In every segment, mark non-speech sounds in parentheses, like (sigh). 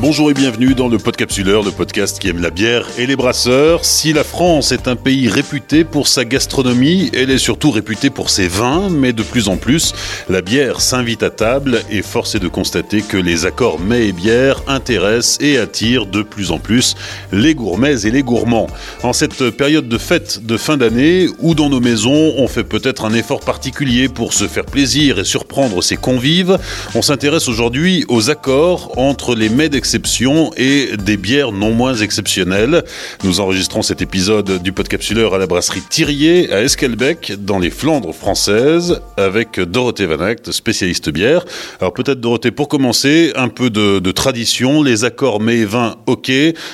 Bonjour et bienvenue dans le Podcapsuleur, le podcast qui aime la bière et les brasseurs. Si la France est un pays réputé pour sa gastronomie, elle est surtout réputée pour ses vins, mais de plus en plus, la bière s'invite à table et force est de constater que les accords mets et bière intéressent et attirent de plus en plus les gourmets et les gourmands. En cette période de fête de fin d'année, où dans nos maisons, on fait peut-être un effort particulier pour se faire plaisir et surprendre ses convives, on s'intéresse aujourd'hui aux accords entre les mets d'exception et des bières non moins exceptionnelles. Nous enregistrons cet épisode du Podcapsuleur à la brasserie Thirier à Esquelbec dans les Flandres françaises avec Dorothée Van Act, spécialiste bière. Alors peut-être Dorothée, pour commencer, un peu de, tradition. Les accords mets et vin, ok,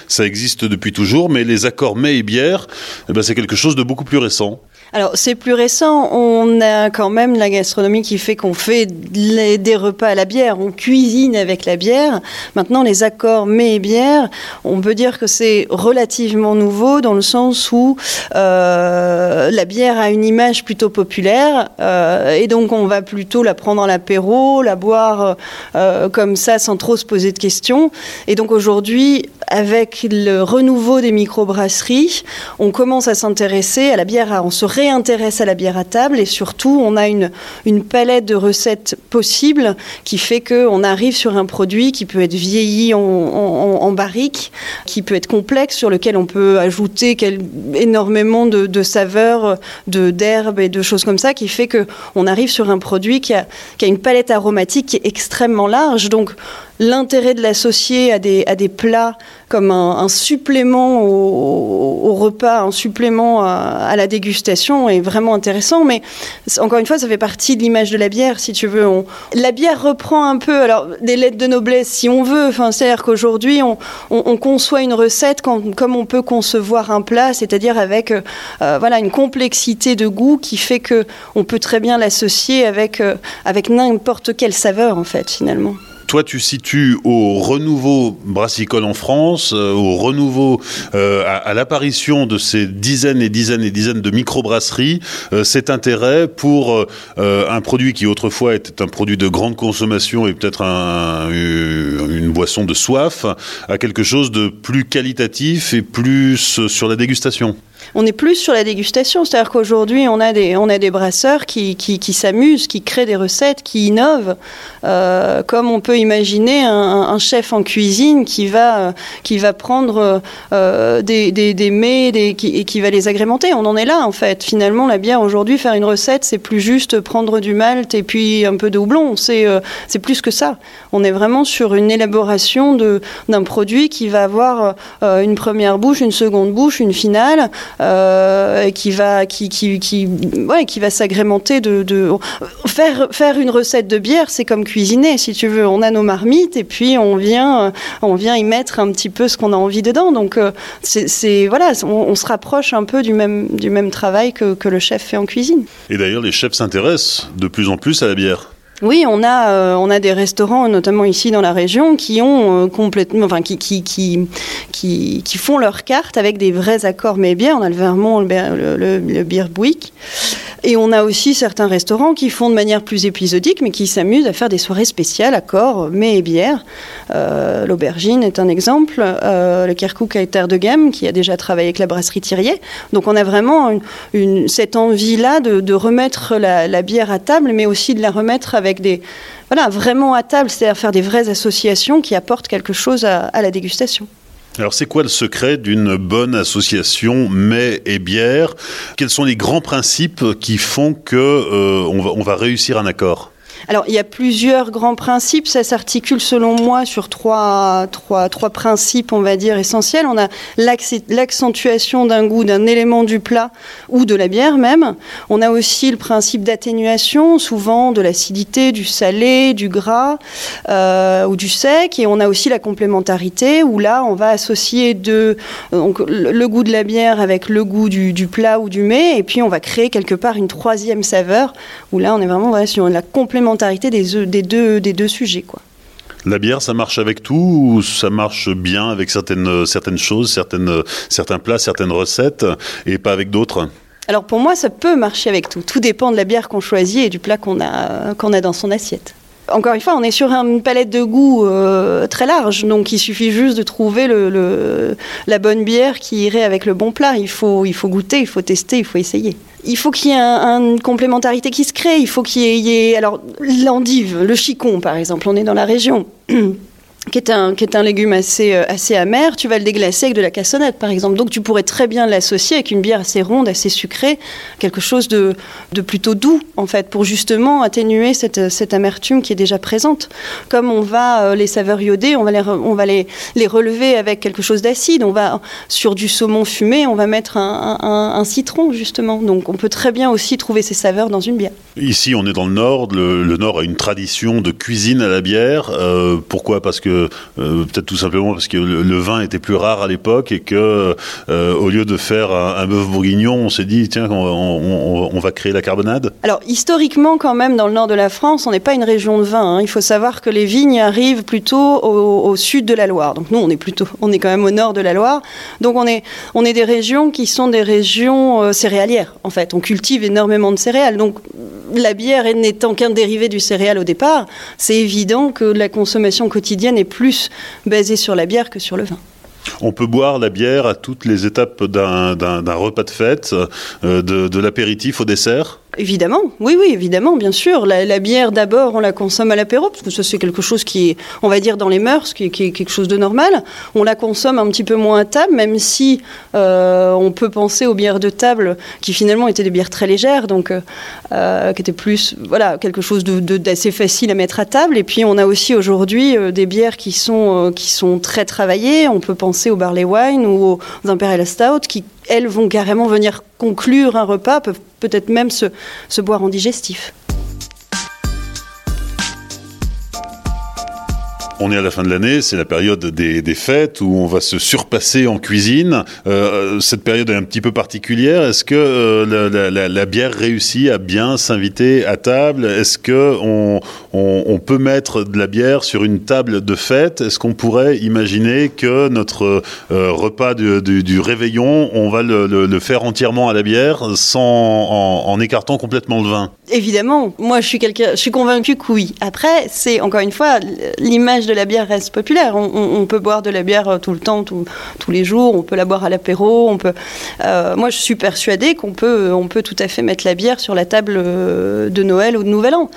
ça existe depuis toujours, mais les accords mets et bière, eh ben, c'est quelque chose de beaucoup plus récent. Alors c'est plus récent, on a quand même la gastronomie qui fait qu'on fait des repas à la bière, on cuisine avec la bière. Maintenant les accords mets et bière, on peut dire que c'est relativement nouveau dans le sens où euh, la bière a une image plutôt populaire euh, et donc on va plutôt la prendre à l'apéro, la boire euh, comme ça sans trop se poser de questions. Et donc aujourd'hui, avec le renouveau des microbrasseries, on commence à s'intéresser à la bière, on se réintéresse à la bière à table et surtout on a une, une palette de recettes possibles qui fait qu'on arrive sur un produit qui peut être vieilli en, en, barrique, qui peut être complexe, sur lequel on peut ajouter énormément de, de saveurs, d'herbes et de choses comme ça, qui fait qu'on arrive sur un produit qui a, qui a une palette aromatique qui est extrêmement large. Donc l'intérêt de l'associer à des, à des plats comme un, supplément au, repas, un supplément à, la dégustation est vraiment intéressant. Mais encore une fois, ça fait partie de l'image de la bière, si tu veux. la bière reprend un peu alors des lettres de noblesse, si on veut. Enfin, c'est-à-dire qu'aujourd'hui, on, on, conçoit une recette comme on peut concevoir un plat, c'est-à-dire avec euh, voilà une complexité de goût qui fait que on peut très bien l'associer avec euh, avec n'importe quelle saveur en fait finalement. Toi, tu situes au renouveau brassicole en France, euh, au renouveau, euh, à, l'apparition de ces dizaines et dizaines et dizaines de microbrasseries, euh, cet intérêt pour un produit qui autrefois était un produit de grande consommation et peut-être une boisson de soif, à quelque chose de plus qualitatif et plus sur la dégustation? On est plus sur la dégustation. C'est-à-dire qu'aujourd'hui, on, a des, on a des brasseurs qui, qui, s'amusent, qui créent des recettes, qui innovent, euh, comme on peut imaginer un, chef en cuisine qui va, qui va prendre euh, des, des, mets et qui va les agrémenter. On en est là, en fait. Finalement, la bière, aujourd'hui, faire une recette, c'est plus juste prendre du malt et puis un peu de houblon. C'est euh, c'est plus que ça. On est vraiment sur une élaboration d'un produit qui va avoir une première bouche, une seconde bouche, une finale. Euh, qui va, qui, qui, qui, ouais, qui va s'agrémenter de, de, faire, faire une recette de bière, c'est comme cuisiner, si tu veux. On a nos marmites et puis on vient, on vient y mettre un petit peu ce qu'on a envie dedans. Donc euh, c'est voilà, on, se rapproche un peu du même, du même travail que, que le chef fait en cuisine. Et d'ailleurs, les chefs s'intéressent de plus en plus à la bière. Oui, on a, euh, on a des restaurants, notamment ici dans la région, qui ont euh, complètement, enfin, qui, qui, qui, qui, font leur carte avec des vrais accords mais bien. On a le Vermont, le, le, le, Beer Et on a aussi certains restaurants qui font de manière plus épisodique, mais qui s'amusent à faire des soirées spéciales, accords, mets et bière. Euh, L'Aubergine est un exemple. le Kirkuk à Terre de Gamme, qui a déjà travaillé avec la brasserie Thirier. Donc on a vraiment cette envie-là de, de, remettre la, la, bière à table, mais aussi de la remettre avec des voilà vraiment à table, c'est-à-dire faire des vraies associations qui apportent quelque chose à, la dégustation. Alors c'est quoi le secret d'une bonne association mets et bière? Quels sont les grands principes qui font que euh, on va réussir un accord? Alors, il y a plusieurs grands principes. Ça s'articule, selon moi, sur trois, trois, trois principes, on va dire, essentiels. On a l'accentuation d'un goût, d'un élément du plat ou de la bière même. On a aussi le principe d'atténuation, souvent de l'acidité, du salé, du gras euh, ou du sec. Et on a aussi la complémentarité, où là, on va associer de, donc, le goût de la bière avec le goût du, du, plat ou du mets. Et puis, on va créer quelque part une troisième saveur, où là, on est vraiment voilà, sur la complémentarité des, des, deux, des deux sujets. Quoi. La bière, ça marche avec tout ou ça marche bien avec certaines, certaines choses, certaines, certains plats, certaines recettes et pas avec d'autres? Alors pour moi, ça peut marcher avec tout. Tout dépend de la bière qu'on choisit et du plat qu'on a, qu'on a dans son assiette. Encore une fois, on est sur une palette de goûts euh, très large, donc il suffit juste de trouver la bonne bière qui irait avec le bon plat. Il faut, il faut goûter, il faut tester, il faut essayer. Il faut qu'il y ait une complémentarité qui se crée. Il faut qu'il y ait, alors l'endive, le chicon par exemple. On est dans la région. (clears throat) qui est un, qui est un légume assez, euh, assez amer, tu vas le déglacer avec de la cassonade, par exemple. Donc tu pourrais très bien l'associer avec une bière assez ronde, assez sucrée, quelque chose de, de plutôt doux, en fait, pour justement atténuer cette, cette, amertume qui est déjà présente. Comme on va, euh, les saveurs iodées, on va les, on va les, les relever avec quelque chose d'acide. On va, sur du saumon fumé, on va mettre un, un, citron, justement. Donc on peut très bien aussi trouver ces saveurs dans une bière. Ici, on est dans le Nord. Le, le Nord a une tradition de cuisine à la bière. Euh, pourquoi? Parce que euh, peut-être tout simplement parce que le, vin était plus rare à l'époque et que euh, au lieu de faire un, bœuf bourguignon, on s'est dit tiens on, va créer la carbonade. Alors historiquement quand même dans le nord de la France, on n'est pas une région de vin. Hein. Il faut savoir que les vignes arrivent plutôt au, sud de la Loire. Donc nous on est plutôt on est quand même au nord de la Loire. Donc on est on est des régions qui sont des régions euh, céréalières en fait. On cultive énormément de céréales. Donc la bière n'étant qu'un dérivé du céréal au départ, c'est évident que la consommation quotidienne est plus basée sur la bière que sur le vin. On peut boire la bière à toutes les étapes d'un repas de fête, euh, de l'apéritif au dessert? Évidemment, oui, oui, évidemment, bien sûr. La, bière, d'abord, on la consomme à l'apéro, parce que ça, c'est quelque chose qui est, on va dire, dans les mœurs, qui est, quelque chose de normal. On la consomme un petit peu moins à table, même si euh, on peut penser aux bières de table, qui finalement étaient des bières très légères, donc euh, qui étaient plus, voilà, quelque chose d'assez facile à mettre à table. Et puis, on a aussi aujourd'hui euh, des bières qui sont, qui sont très travaillées. On peut penser au barley wine ou aux imperial stout, qui elles vont carrément venir conclure un repas, peuvent peut-être même se, se boire en digestif. On est à la fin de l'année, c'est la période des, fêtes où on va se surpasser en cuisine. Euh, cette période est un petit peu particulière. Est-ce que euh, la, bière réussit à bien s'inviter à table? Est-ce que on, peut mettre de la bière sur une table de fête? Est-ce qu'on pourrait imaginer que notre euh, repas du, réveillon, on va le, faire entièrement à la bière, sans en, écartant complètement le vin? Évidemment, moi je suis je suis convaincu que oui. Après, c'est encore une fois l'image de la bière reste populaire. On, peut boire de la bière euh, tout le temps, tous les jours. On peut la boire à l'apéro. On peut. Euh, moi, je suis persuadée qu'on peut, on peut tout à fait mettre la bière sur la table euh, de Noël ou de Nouvel An.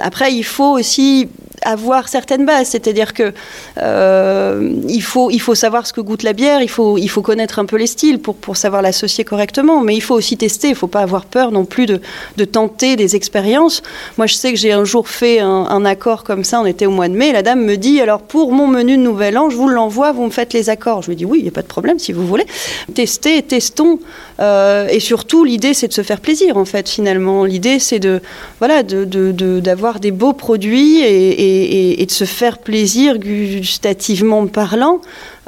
après, il faut aussi avoir certaines bases, c'est-à-dire que il faut il faut savoir ce que goûte la bière, il faut il faut connaître un peu les styles pour pour savoir l'associer correctement, mais il faut aussi tester, il faut pas avoir peur non plus de, de tenter des expériences. Moi, je sais que j'ai un jour fait un, un, accord comme ça, on était au mois de mai, la dame me dit alors pour mon menu de nouvel an, je vous l'envoie, vous me faites les accords. Je lui dis oui, il n'y a pas de problème si vous voulez. Testez, testons. Euh, et surtout, l'idée, c'est de se faire plaisir, en fait, finalement. L'idée, c'est de, voilà, d'avoir de, des beaux produits et, de se faire plaisir gustativement parlant.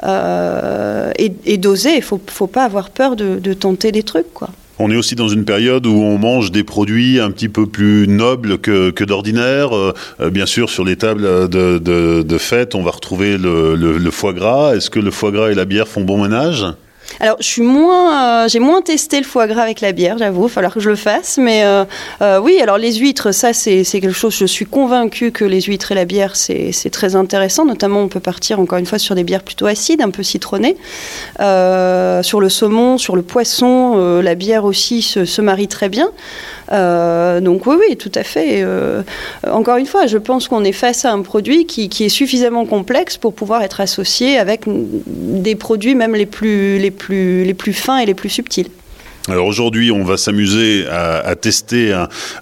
Euh, et, d'oser, il faut, faut pas avoir peur de, tenter des trucs, quoi. On est aussi dans une période où on mange des produits un petit peu plus nobles que, d'ordinaire. Euh, bien sûr, sur les tables de, de, fête, on va retrouver le foie gras. Est-ce que le foie gras et la bière font bon ménage? Alors, je moins, euh, j'ai moins testé le foie gras avec la bière, j'avoue. Il va falloir que je le fasse. Mais euh, euh, oui, alors les huîtres, ça, c'est quelque chose. Je suis convaincue que les huîtres et la bière, c'est très intéressant. Notamment, on peut partir encore une fois sur des bières plutôt acides, un peu citronnées. sur le saumon, sur le poisson, la bière aussi se, marie très bien. donc oui, oui, tout à fait. encore une fois, je pense qu'on est face à un produit qui, qui, est suffisamment complexe pour pouvoir être associé avec des produits même les plus les plus fins et les plus subtils. Alors aujourd'hui, on va s'amuser à, tester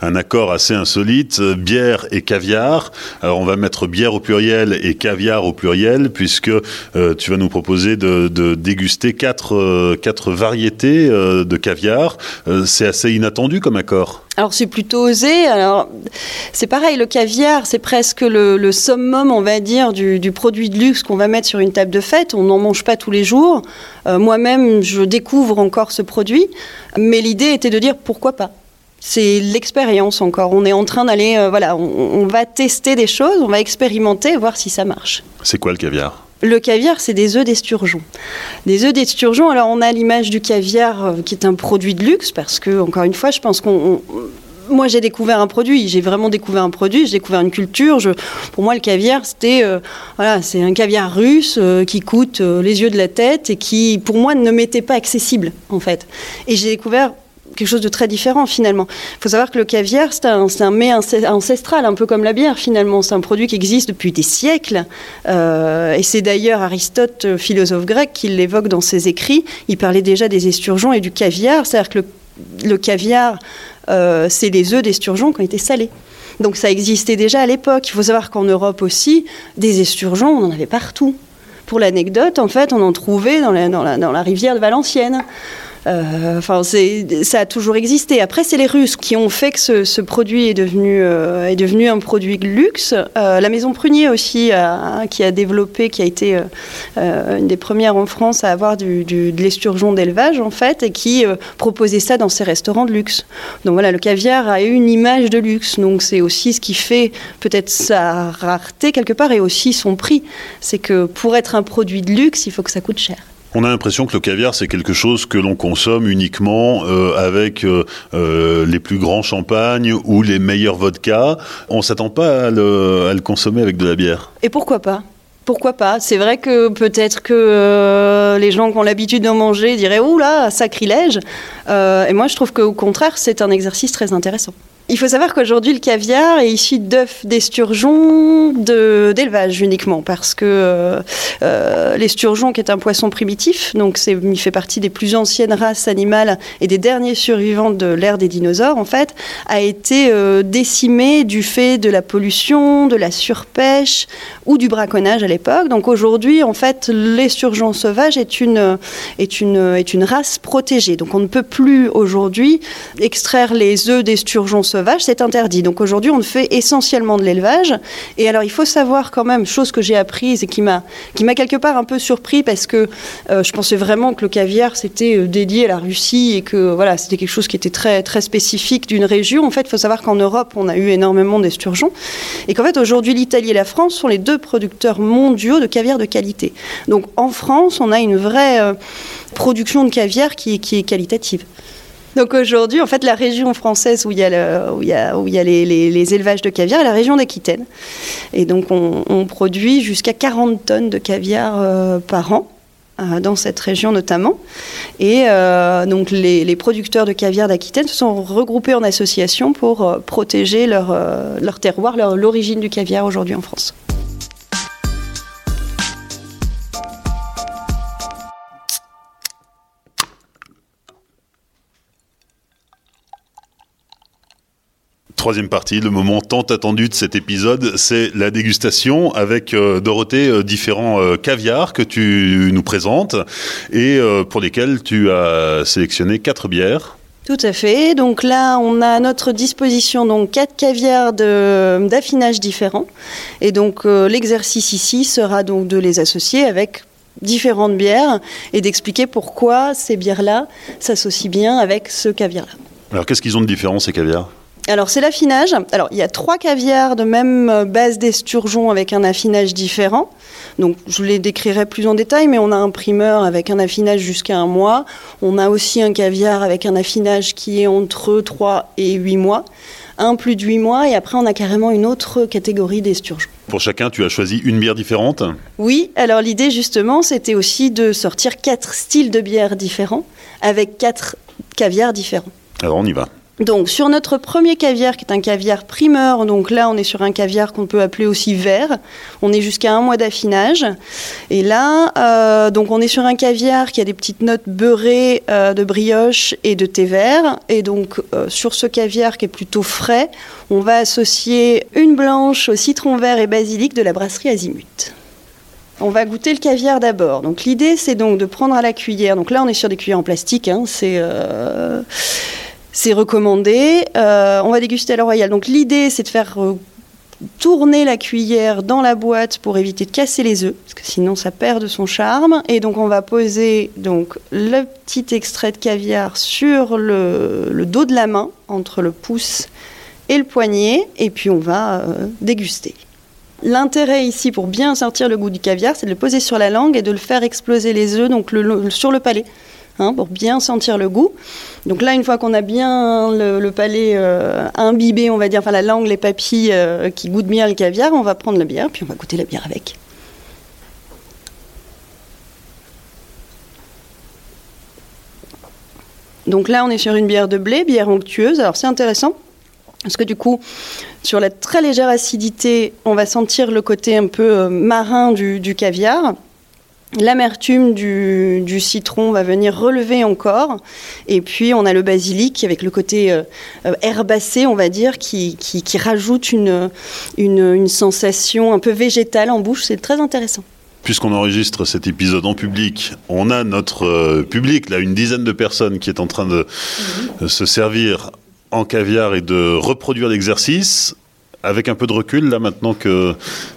un, accord assez insolite, bière et caviar. Alors on va mettre bière au pluriel et caviar au pluriel, puisque euh, tu vas nous proposer de, déguster quatre, euh, variétés euh, de caviar. c'est assez inattendu comme accord. Alors c'est plutôt osé. Alors c'est pareil, le caviar, c'est presque le, summum, on va dire, du, produit de luxe qu'on va mettre sur une table de fête. On n'en mange pas tous les jours. Euh, moi-même, je découvre encore ce produit, mais l'idée était de dire pourquoi pas. C'est l'expérience encore. On est en train d'aller, euh, voilà, on, on va tester des choses, on va expérimenter, voir si ça marche. C'est quoi le caviar? Le caviar, c'est des œufs d'esturgeon. Des œufs d'esturgeon, alors on a l'image du caviar euh, qui est un produit de luxe, parce que, encore une fois, je pense qu'on moi j'ai découvert un produit, j'ai vraiment découvert un produit, j'ai découvert une culture. Pour moi, le caviar, c'était euh, voilà, c'est un caviar russe euh, qui coûte les yeux de la tête et qui, pour moi, ne m'était pas accessible en fait. Et j'ai découvert quelque chose de très différent finalement. Il faut savoir que le caviar, c'est un, un, mets ancestral, un peu comme la bière finalement. C'est un produit qui existe depuis des siècles. Euh, et c'est d'ailleurs Aristote, philosophe grec, qui l'évoque dans ses écrits. Il parlait déjà des esturgeons et du caviar. C'est-à-dire que le, caviar euh, c'est les œufs d'esturgeon qui ont été salés. Donc ça existait déjà à l'époque. Il faut savoir qu'en Europe aussi, des esturgeons, on en avait partout. Pour l'anecdote, en fait, on en trouvait dans la rivière de Valenciennes. Euh, enfin, ça a toujours existé. Après, c'est les Russes qui ont fait que ce, produit est devenu, euh, est devenu un produit de luxe. Euh, la maison Prunier aussi, qui a développé, qui a été une des premières en France à avoir du, de l'esturgeon d'élevage, en fait, et qui proposait ça dans ses restaurants de luxe. Donc voilà, le caviar a eu une image de luxe. Donc c'est aussi ce qui fait peut-être sa rareté quelque part et aussi son prix. C'est que pour être un produit de luxe, il faut que ça coûte cher. On a l'impression que le caviar, c'est quelque chose que l'on consomme uniquement euh, avec euh, euh, les plus grands champagnes ou les meilleurs vodkas. On ne s'attend pas à le, consommer avec de la bière. Et pourquoi pas? Pourquoi pas? C'est vrai que peut-être que les gens qui ont l'habitude d'en manger diraient « Ouh là, sacrilège euh, !» Et moi, je trouve qu'au contraire, c'est un exercice très intéressant. Il faut savoir qu'aujourd'hui, le caviar est issu d'œufs d'esturgeon d'élevage uniquement, parce que euh, euh, l'esturgeon, qui est un poisson primitif, donc il fait partie des plus anciennes races animales et des derniers survivants de l'ère des dinosaures, en fait, a été euh, décimé du fait de la pollution, de la surpêche ou du braconnage à l'époque. Donc aujourd'hui, en fait, l'esturgeon sauvage est une, est, une, est une race protégée. Donc on ne peut plus aujourd'hui extraire les œufs d'esturgeon sauvage c'est interdit. Donc aujourd'hui, on fait essentiellement de l'élevage. Et alors, il faut savoir quand même, chose que j'ai apprise et qui m'a, qui m'a quelque part un peu surpris parce que euh, je pensais vraiment que le caviar c'était euh, dédié à la Russie et que voilà, c'était quelque chose qui était très, très spécifique d'une région. En fait, il faut savoir qu'en Europe, on a eu énormément d'esturgeons et qu'en fait, aujourd'hui, l'Italie et la France sont les deux producteurs mondiaux de caviar de qualité. Donc en France, on a une vraie euh, production de caviar qui, qui est qualitative. Donc aujourd'hui, en fait, la région française où il y a, les, élevages de caviar est la région d'Aquitaine. Et donc on, produit jusqu'à 40 tonnes de caviar euh, par an euh, dans cette région notamment. Et euh, donc les, producteurs de caviar d'Aquitaine se sont regroupés en association pour protéger leur, leur terroir, l'origine du caviar aujourd'hui en France. Troisième partie, le moment tant attendu de cet épisode, c'est la dégustation avec euh, Dorothée euh, différents euh, caviars que tu nous présentes et pour lesquels tu as sélectionné quatre bières. Tout à fait. Donc là, on a à notre disposition donc quatre caviars d'affinage différents. Et donc l'exercice ici sera donc de les associer avec différentes bières et d'expliquer pourquoi ces bières-là s'associent bien avec ce caviar-là. Alors qu'est-ce qu'ils ont de différent ces caviars? Alors c'est l'affinage. Alors il y a trois caviars de même base d'esturgeon avec un affinage différent. Donc je les décrirai plus en détail, mais on a un primeur avec un affinage jusqu'à un mois. On a aussi un caviar avec un affinage qui est entre 3 et 8 mois. Un plus de 8 mois et après on a carrément une autre catégorie d'esturgeon. Pour chacun, tu as choisi une bière différente? Oui, alors l'idée justement c'était aussi de sortir quatre styles de bières différents avec quatre caviars différents. Alors on y va. Donc sur notre premier caviar qui est un caviar primeur, donc là on est sur un caviar qu'on peut appeler aussi vert, on est jusqu'à un mois d'affinage. Et là, euh, donc on est sur un caviar qui a des petites notes beurrées euh, de brioche et de thé vert. Et donc euh, sur ce caviar qui est plutôt frais, on va associer une blanche au citron vert et basilic de la brasserie Azimut. On va goûter le caviar d'abord. Donc l'idée c'est donc de prendre à la cuillère. Donc là on est sur des cuillères en plastique. Hein, c'est c'est recommandé. Euh, on va déguster à la royale. Donc l'idée, c'est de faire euh, tourner la cuillère dans la boîte pour éviter de casser les œufs, parce que sinon ça perd de son charme. Et donc on va poser donc le petit extrait de caviar sur le, dos de la main, entre le pouce et le poignet, et puis on va euh, déguster. L'intérêt ici pour bien sentir le goût du caviar, c'est de le poser sur la langue et de le faire exploser les œufs donc sur le palais, hein, pour bien sentir le goût. Donc là, une fois qu'on a bien le, palais euh, imbibé, on va dire, enfin la langue, les papilles euh, qui goûtent bien le caviar, on va prendre la bière, puis on va goûter la bière avec. Donc là, on est sur une bière de blé, bière onctueuse. Alors c'est intéressant parce que du coup, sur la très légère acidité, on va sentir le côté un peu euh, marin du, caviar. L'amertume du, citron va venir relever encore. Et puis, on a le basilic avec le côté euh, euh, herbacé, on va dire, qui, rajoute une, une, sensation un peu végétale en bouche. C'est très intéressant. Puisqu'on enregistre cet épisode en public, on a notre public, là, une dizaine de personnes qui est en train de se servir en caviar et de reproduire l'exercice avec un peu de recul, là maintenant que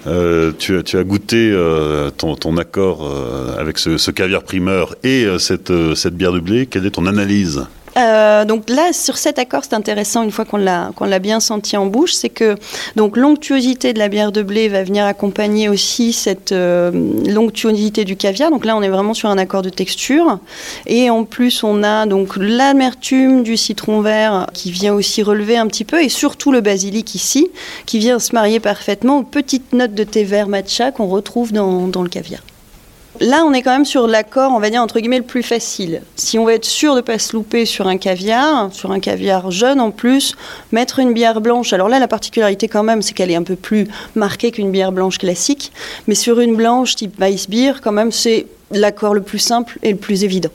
euh, tu, as goûté euh, ton, accord euh, avec ce, caviar primeur et cette, cette bière de blé, quelle est ton analyse? Euh, donc là, sur cet accord, c'est intéressant une fois qu'on l'a bien senti en bouche, c'est que donc l'onctuosité de la bière de blé va venir accompagner aussi cette euh, l'onctuosité du caviar. Donc là, on est vraiment sur un accord de texture, et en plus, on a donc l'amertume du citron vert qui vient aussi relever un petit peu, et surtout le basilic ici, qui vient se marier parfaitement aux petites notes de thé vert matcha qu'on retrouve dans le caviar. Là, on est quand même sur l'accord, on va dire, entre guillemets, le plus facile. Si on veut être sûr de ne pas se louper sur un caviar, sur un caviar jeune en plus, mettre une bière blanche. Alors là, la particularité quand même, c'est qu'elle est un peu plus marquée qu'une bière blanche classique. Mais sur une blanche type Weissbier, quand même, c'est l'accord le plus simple et le plus évident.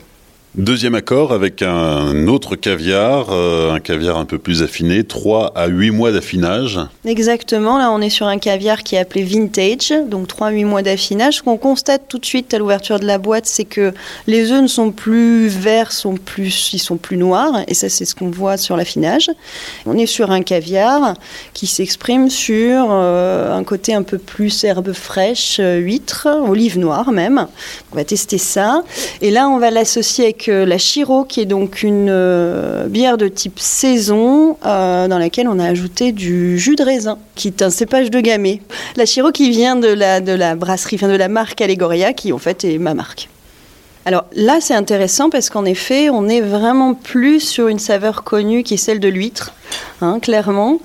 Deuxième accord avec un autre caviar, euh, un caviar un peu plus affiné, 3 à 8 mois d'affinage. Exactement, là on est sur un caviar qui est appelé vintage, donc 3 à 8 mois d'affinage. Ce qu'on constate tout de suite à l'ouverture de la boîte, c'est que les œufs ne sont plus verts, sont plus, ils sont plus noirs, et ça c'est ce qu'on voit sur l'affinage. On est sur un caviar qui s'exprime sur euh, un côté un peu plus herbe fraîche, euh, huître, olive noire même. On va tester ça, et là on va l'associer avec la Chiro, qui est donc une euh, bière de type saison, euh, dans laquelle on a ajouté du jus de raisin, qui est un cépage de gamay. La Chiro qui vient de la, de la brasserie, enfin de la marque Allegoria, qui en fait est ma marque. Alors là, c'est intéressant parce qu'en effet, on est vraiment plus sur une saveur connue qui est celle de l'huître, hein, clairement.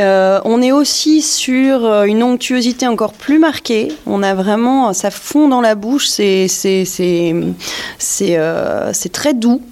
Euh, on est aussi sur euh, une onctuosité encore plus marquée. On a vraiment, ça fond dans la bouche, c'est euh, très doux.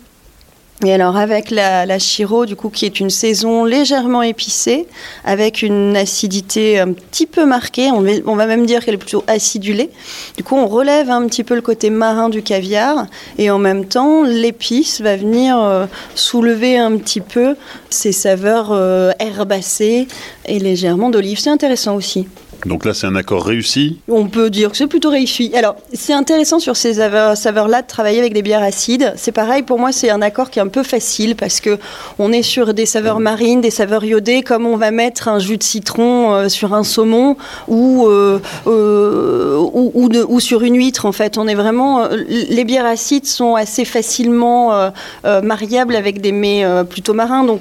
Et alors avec la, la Chiro, du coup, qui est une saison légèrement épicée, avec une acidité un petit peu marquée, on, va même dire qu'elle est plutôt acidulée. Du coup, on relève un petit peu le côté marin du caviar, et en même temps, l'épice va venir euh, soulever un petit peu ces saveurs euh, herbacées et légèrement d'olive. C'est intéressant aussi. Donc là, c'est un accord réussi On peut dire que c'est plutôt réussi. Alors, c'est intéressant sur ces saveurs-là de travailler avec des bières acides. C'est pareil, pour moi, c'est un accord qui est un peu facile parce que on est sur des saveurs marines, des saveurs iodées, comme on va mettre un jus de citron euh, sur un saumon ou, euh, euh, ou, ou, sur une huître, en fait. On est vraiment... les bières acides sont assez facilement mariables avec des mets plutôt marins. Donc,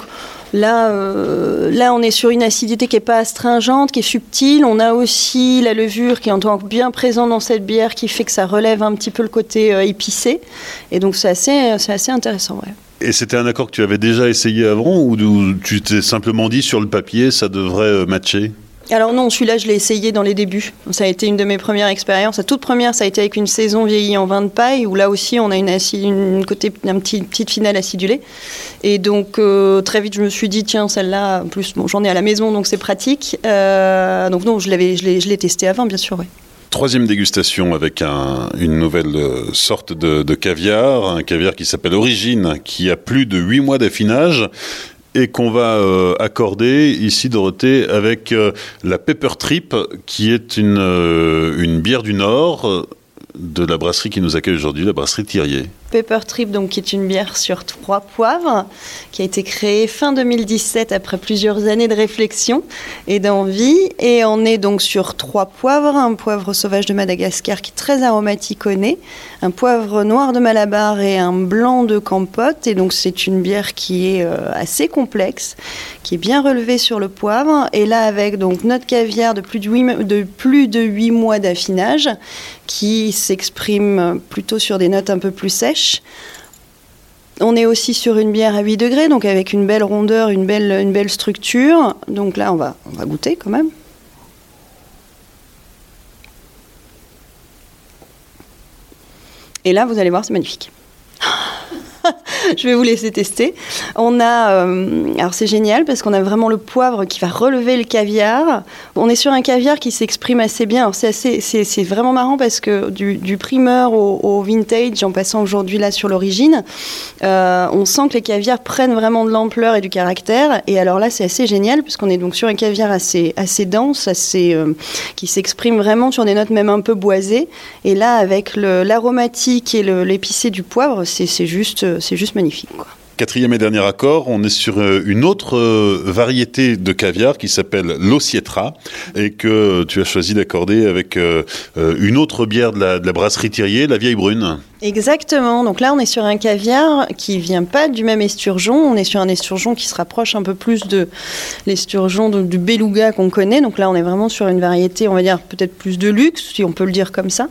Là, euh, là, on est sur une acidité qui n'est pas astringente, qui est subtile. On a aussi la levure qui est encore bien présente dans cette bière, qui fait que ça relève un petit peu le côté euh, épicé. Et donc, c'est assez, assez intéressant. Et c'était un accord que tu avais déjà essayé avant ou tu t'es simplement dit sur le papier ça devrait euh, matcher? Alors non, celui-là, je l'ai essayé dans les débuts. Ça a été une de mes premières expériences. La toute première, ça a été avec une saison vieillie en vin de paille, où là aussi, on a une, côté, un petit, petite finale acidulée. Et donc, euh, très vite, je me suis dit, tiens, celle-là, en plus, bon, j'en ai à la maison, donc c'est pratique. Euh, donc non, je l'ai, testé avant, bien sûr, oui. Troisième dégustation avec une nouvelle euh, sorte de, de, caviar, un caviar qui s'appelle Origine, qui a plus de 8 mois d'affinage et qu'on va euh, accorder ici, Dorothée, avec euh, la Pepper Trip, qui est une, euh, une bière du Nord de la brasserie qui nous accueille aujourd'hui, la brasserie Thirier. Pepper Trip, donc, qui est une bière sur trois poivres, qui a été créée fin 2017 après plusieurs années de réflexion et d'envie. Et on est donc sur trois poivres, un poivre sauvage de Madagascar qui est très aromatique au nez, un poivre noir de Malabar et un blanc de Campote. Et donc c'est une bière qui est euh, assez complexe, qui est bien relevée sur le poivre. Et là avec donc notre caviar de plus de 8, de plus de 8 mois d'affinage, qui s'exprime plutôt sur des notes un peu plus sèches On est aussi sur une bière à 8 degrés, donc avec une belle rondeur, une belle, une belle structure. Donc là, on va, on va goûter quand même. Et là, vous allez voir, c'est magnifique. (laughs) je vais vous laisser tester. On a, euh, alors c'est génial parce qu'on a vraiment le poivre qui va relever le caviar. On est sur un caviar qui s'exprime assez bien. Alors c'est assez, c'est, vraiment marrant parce que du, primeur au, vintage, en passant aujourd'hui là sur l'origine, euh, on sent que les caviars prennent vraiment de l'ampleur et du caractère. Et alors là, c'est assez génial puisqu'on est donc sur un caviar assez, dense, assez, euh, qui s'exprime vraiment sur des notes même un peu boisées. Et là, avec l'aromatique et l'épicé du poivre, c'est, juste c'est juste magnifique. Quatrième et dernier accord, on est sur euh, une autre euh, variété de caviar qui s'appelle l'Ossietra et que tu as choisi d'accorder avec euh, une autre bière de la, brasserie Thirier, la Vieille Brune. Exactement. Donc là, on est sur un caviar qui vient pas du même esturgeon. On est sur un esturgeon qui se rapproche un peu plus de l'esturgeon du beluga qu'on connaît. Donc là, on est vraiment sur une variété, on va dire peut-être plus de luxe, si on peut le dire comme ça.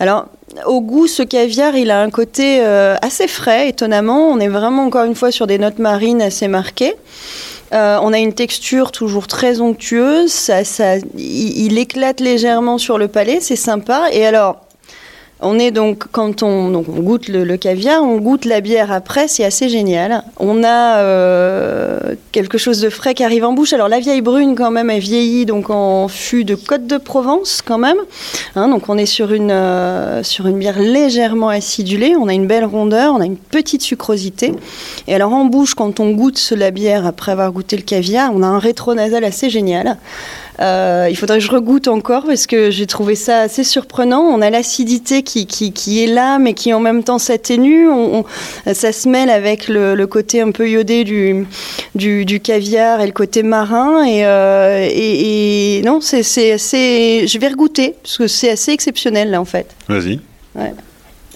Alors, au goût, ce caviar, il a un côté euh, assez frais, étonnamment. On est vraiment encore une fois sur des notes marines assez marquées. Euh, on a une texture toujours très onctueuse, ça, il, éclate légèrement sur le palais, c'est sympa. Et alors, on est donc, quand on, goûte le, caviar, on goûte la bière après, c'est assez génial. On a euh, quelque chose de frais qui arrive en bouche. Alors la vieille brune quand même, elle vieillit donc en fût de Côte de Provence quand même. Hein, donc on est sur une, euh, sur une bière légèrement acidulée. On a une belle rondeur, on a une petite sucrosité. Et alors en bouche, quand on goûte la bière après avoir goûté le caviar, on a un rétro-nasal assez génial. Euh, il faudrait que je regoute encore parce que j'ai trouvé ça assez surprenant. On a l'acidité qui, qui, est là, mais qui en même temps s'atténue. On, ça se mêle avec le, côté un peu iodé du, du, caviar et le côté marin. Et, euh, et, non, c'est assez. Je vais regoûter parce que c'est assez exceptionnel là en fait. Vas-y. Ouais.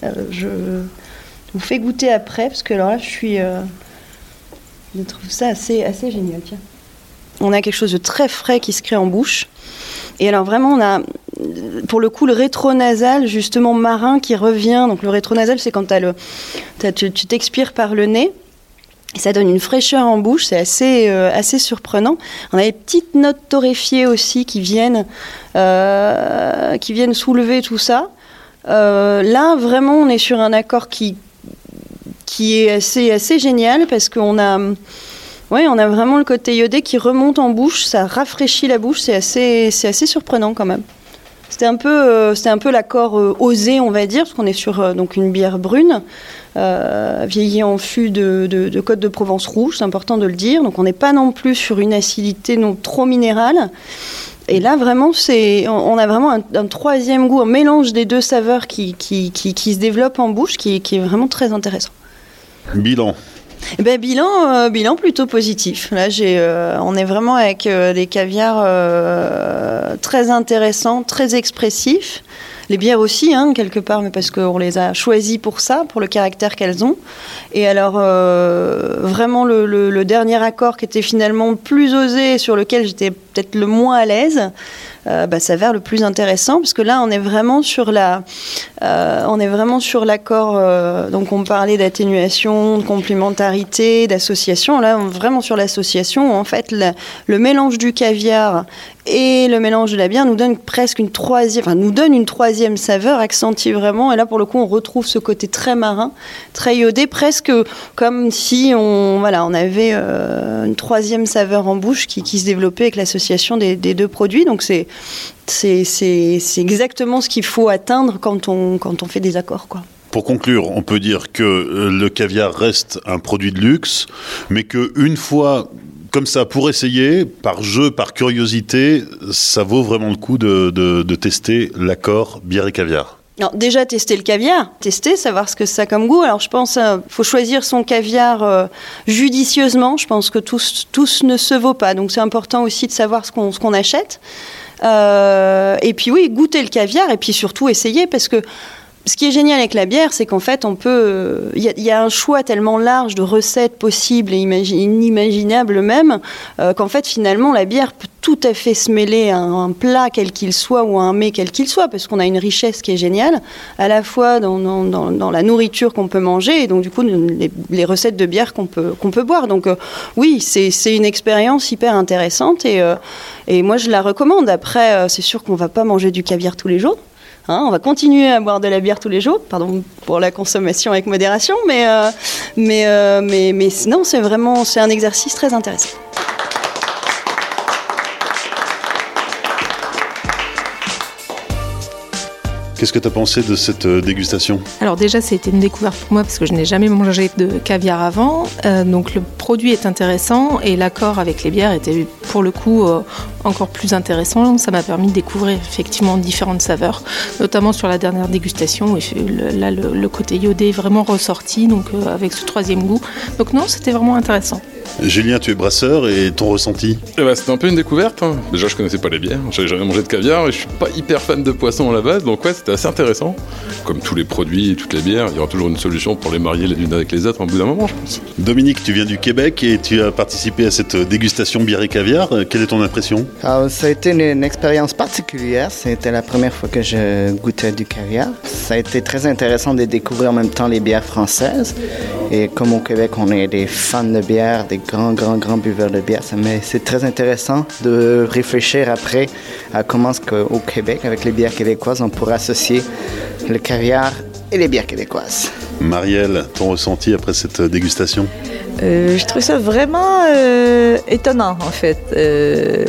Euh, je vous fais goûter après parce que alors là, je suis. je trouve ça assez, assez génial. Tiens on a quelque chose de très frais qui se crée en bouche. Et alors vraiment, on a pour le coup le rétronasal justement marin qui revient. Donc le rétronasal, c'est quand tu t'expires par le nez. Et ça donne une fraîcheur en bouche, c'est assez, euh, assez surprenant. On a des petites notes torréfiées aussi qui viennent, euh, qui viennent soulever tout ça. Euh, là, vraiment, on est sur un accord qui, qui est assez, assez génial parce qu'on a oui, on a vraiment le côté iodé qui remonte en bouche, ça rafraîchit la bouche, c'est assez, c'est assez surprenant quand même. C'était un peu, euh, c'était un peu l'accord euh, osé, on va dire, parce qu'on est sur euh, donc une bière brune, vieillie en fût de, Côte de Provence rouge, c'est important de le dire. Donc on n'est pas non plus sur une acidité non trop minérale. Et là, vraiment, c'est, on a vraiment un, troisième goût, un mélange des deux saveurs qui, qui, qui, se développe en bouche, qui, qui est vraiment très intéressant. Bilan eh ben, bilan, euh, bilan plutôt positif. Là, euh, on est vraiment avec euh, des caviars très intéressants, très expressifs. Les bières aussi, hein, quelque part, mais parce qu'on les a choisis pour ça, pour le caractère qu'elles ont. Et alors, vraiment, le, le, dernier accord qui était finalement plus osé, sur lequel j'étais peut-être le moins à l'aise, euh, bah, s'avère le plus intéressant parce que là on est vraiment sur la euh, on est vraiment sur l'accord euh, donc on parlait d'atténuation de complémentarité d'association là on est vraiment sur l'association en fait le mélange du caviar et le mélange de la bière nous donne presque une troisième, enfin nous donne une troisième saveur, accentue vraiment. Et là, pour le coup, on retrouve ce côté très marin, très iodé, presque comme si on, voilà, on avait une troisième saveur en bouche qui, qui se développait avec l'association des, deux produits. Donc c'est exactement ce qu'il faut atteindre quand on, quand on fait des accords, quoi. Pour conclure, on peut dire que euh, le caviar reste un produit de luxe, mais que une fois comme ça, pour essayer, par jeu, par curiosité, ça vaut vraiment le coup de, tester l'accord bière et caviar. Déjà tester le caviar, tester, savoir ce que ça a comme goût. Alors je pense qu'il euh, faut choisir son caviar euh, judicieusement. Je pense que tous, tous ne se vaut pas. Donc c'est important aussi de savoir ce qu'on qu'on achète. Euh, et puis oui, goûter le caviar et puis surtout essayer parce que ce qui est génial avec la bière, c'est qu'en fait, on peut. Il y, a un choix tellement large de recettes possibles et inimaginables même, euh, qu'en fait, finalement, la bière peut tout à fait se mêler à un plat quel qu'il soit ou à un mets quel qu'il soit, parce qu'on a une richesse qui est géniale, à la fois dans, la nourriture qu'on peut manger et donc, du coup, les, recettes de bière qu'on peut, qu'on peut boire. Donc, euh, oui, c'est une expérience hyper intéressante et, euh, et moi, je la recommande. Après, c'est sûr qu'on ne va pas manger du caviar tous les jours. Hein, on va continuer à boire de la bière tous les jours, pardon pour la consommation avec modération, mais, euh, mais, euh, mais, sinon c'est vraiment c'est un exercice très intéressant. Qu'est-ce que tu as pensé de cette euh, dégustation? Alors déjà, c'était une découverte pour moi parce que je n'ai jamais mangé de caviar avant. Euh, donc le produit est intéressant et l'accord avec les bières était pour le coup euh, encore plus intéressant. Ça m'a permis de découvrir effectivement différentes saveurs, notamment sur la dernière dégustation. là, le, côté iodé est vraiment ressorti, donc avec ce troisième goût. Donc non, c'était vraiment intéressant. Julien, tu es brasseur et ton ressenti eh ben, C'était un peu une découverte. Hein. Déjà, je connaissais pas les bières, j'avais jamais mangé de caviar et je suis pas hyper fan de poisson à la base, donc ouais, c'était assez intéressant. Comme tous les produits et toutes les bières, il y aura toujours une solution pour les marier les unes avec les autres en bout d'un moment, je pense. Dominique, tu viens du Québec et tu as participé à cette dégustation bière et caviar. Quelle est ton impression? Ah, Ça a été une, expérience particulière. C'était la première fois que je goûtais du caviar. Ça a été très intéressant de découvrir en même temps les bières françaises. Et comme au Québec, on est des fans de bière, des grands, grands, grands buveurs de bière, mais c'est très intéressant de réfléchir après à comment au Québec, avec les bières québécoises, on pourrait associer le caviar et les bières québécoises. Marielle, ton ressenti après cette dégustation? Euh, je trouve ça vraiment euh, étonnant, en fait. Euh,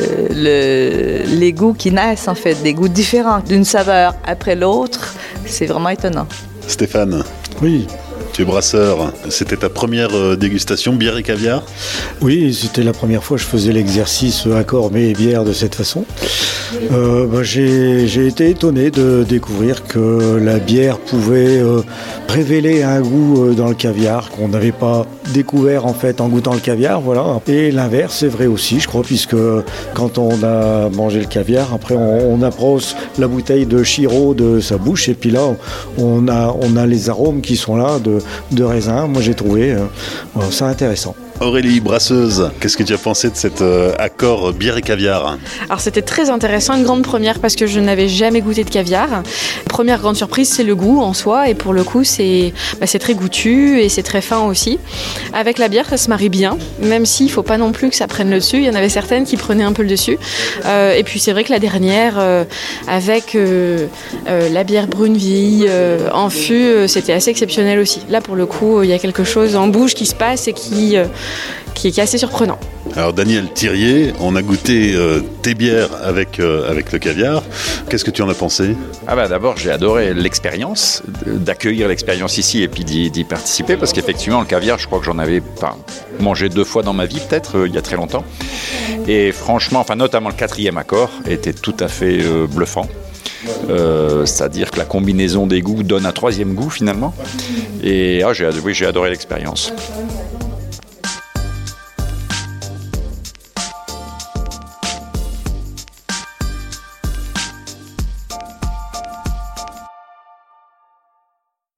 les goûts qui naissent, en fait, des goûts différents d'une saveur après l'autre, c'est vraiment étonnant. Stéphane? Oui, tu es brasseur. C'était ta première euh, dégustation, bière et caviar? Oui, c'était la première fois que je faisais l'exercice accord mais bière de cette façon. Euh, bah, j'ai été étonné de découvrir que la bière pouvait euh, révéler un goût dans le caviar qu'on n'avait pas découvert en fait en goûtant le caviar. Voilà. Et l'inverse c'est vrai aussi, je crois, puisque quand on a mangé le caviar, après on, approche la bouteille de Chiro de sa bouche et puis là on a, les arômes qui sont là de, raisin. Moi, j'ai trouvé euh, ça intéressant. Aurélie Brasseuse, qu'est-ce que tu as pensé de cet euh, accord bière et caviar Alors c'était très intéressant, une grande première parce que je n'avais jamais goûté de caviar. Première grande surprise, c'est le goût en soi et pour le coup c'est bah, très goûtu et c'est très fin aussi. Avec la bière, ça se marie bien, même s'il ne faut pas non plus que ça prenne le dessus. Il y en avait certaines qui prenaient un peu le dessus. Euh, et puis c'est vrai que la dernière, euh, avec la bière brune vieillie en fût, c'était assez exceptionnel aussi. Là pour le coup, il y a quelque chose en bouche qui se passe et qui qui est assez surprenant. Alors Daniel Thirier, on a goûté euh, tes bières avec, euh, avec le caviar. Qu'est-ce que tu en as pensé? Ah bah D'abord, j'ai adoré l'expérience, d'accueillir l'expérience ici et puis d'y participer, parce qu'effectivement, le caviar, je crois que j'en avais pas mangé deux fois dans ma vie, peut-être, euh, il y a très longtemps. Et franchement, enfin notamment le quatrième accord était tout à fait bluffant. C'est-à-dire que la combinaison des goûts donne un troisième goût finalement. Et ah, j'ai oui, adoré l'expérience.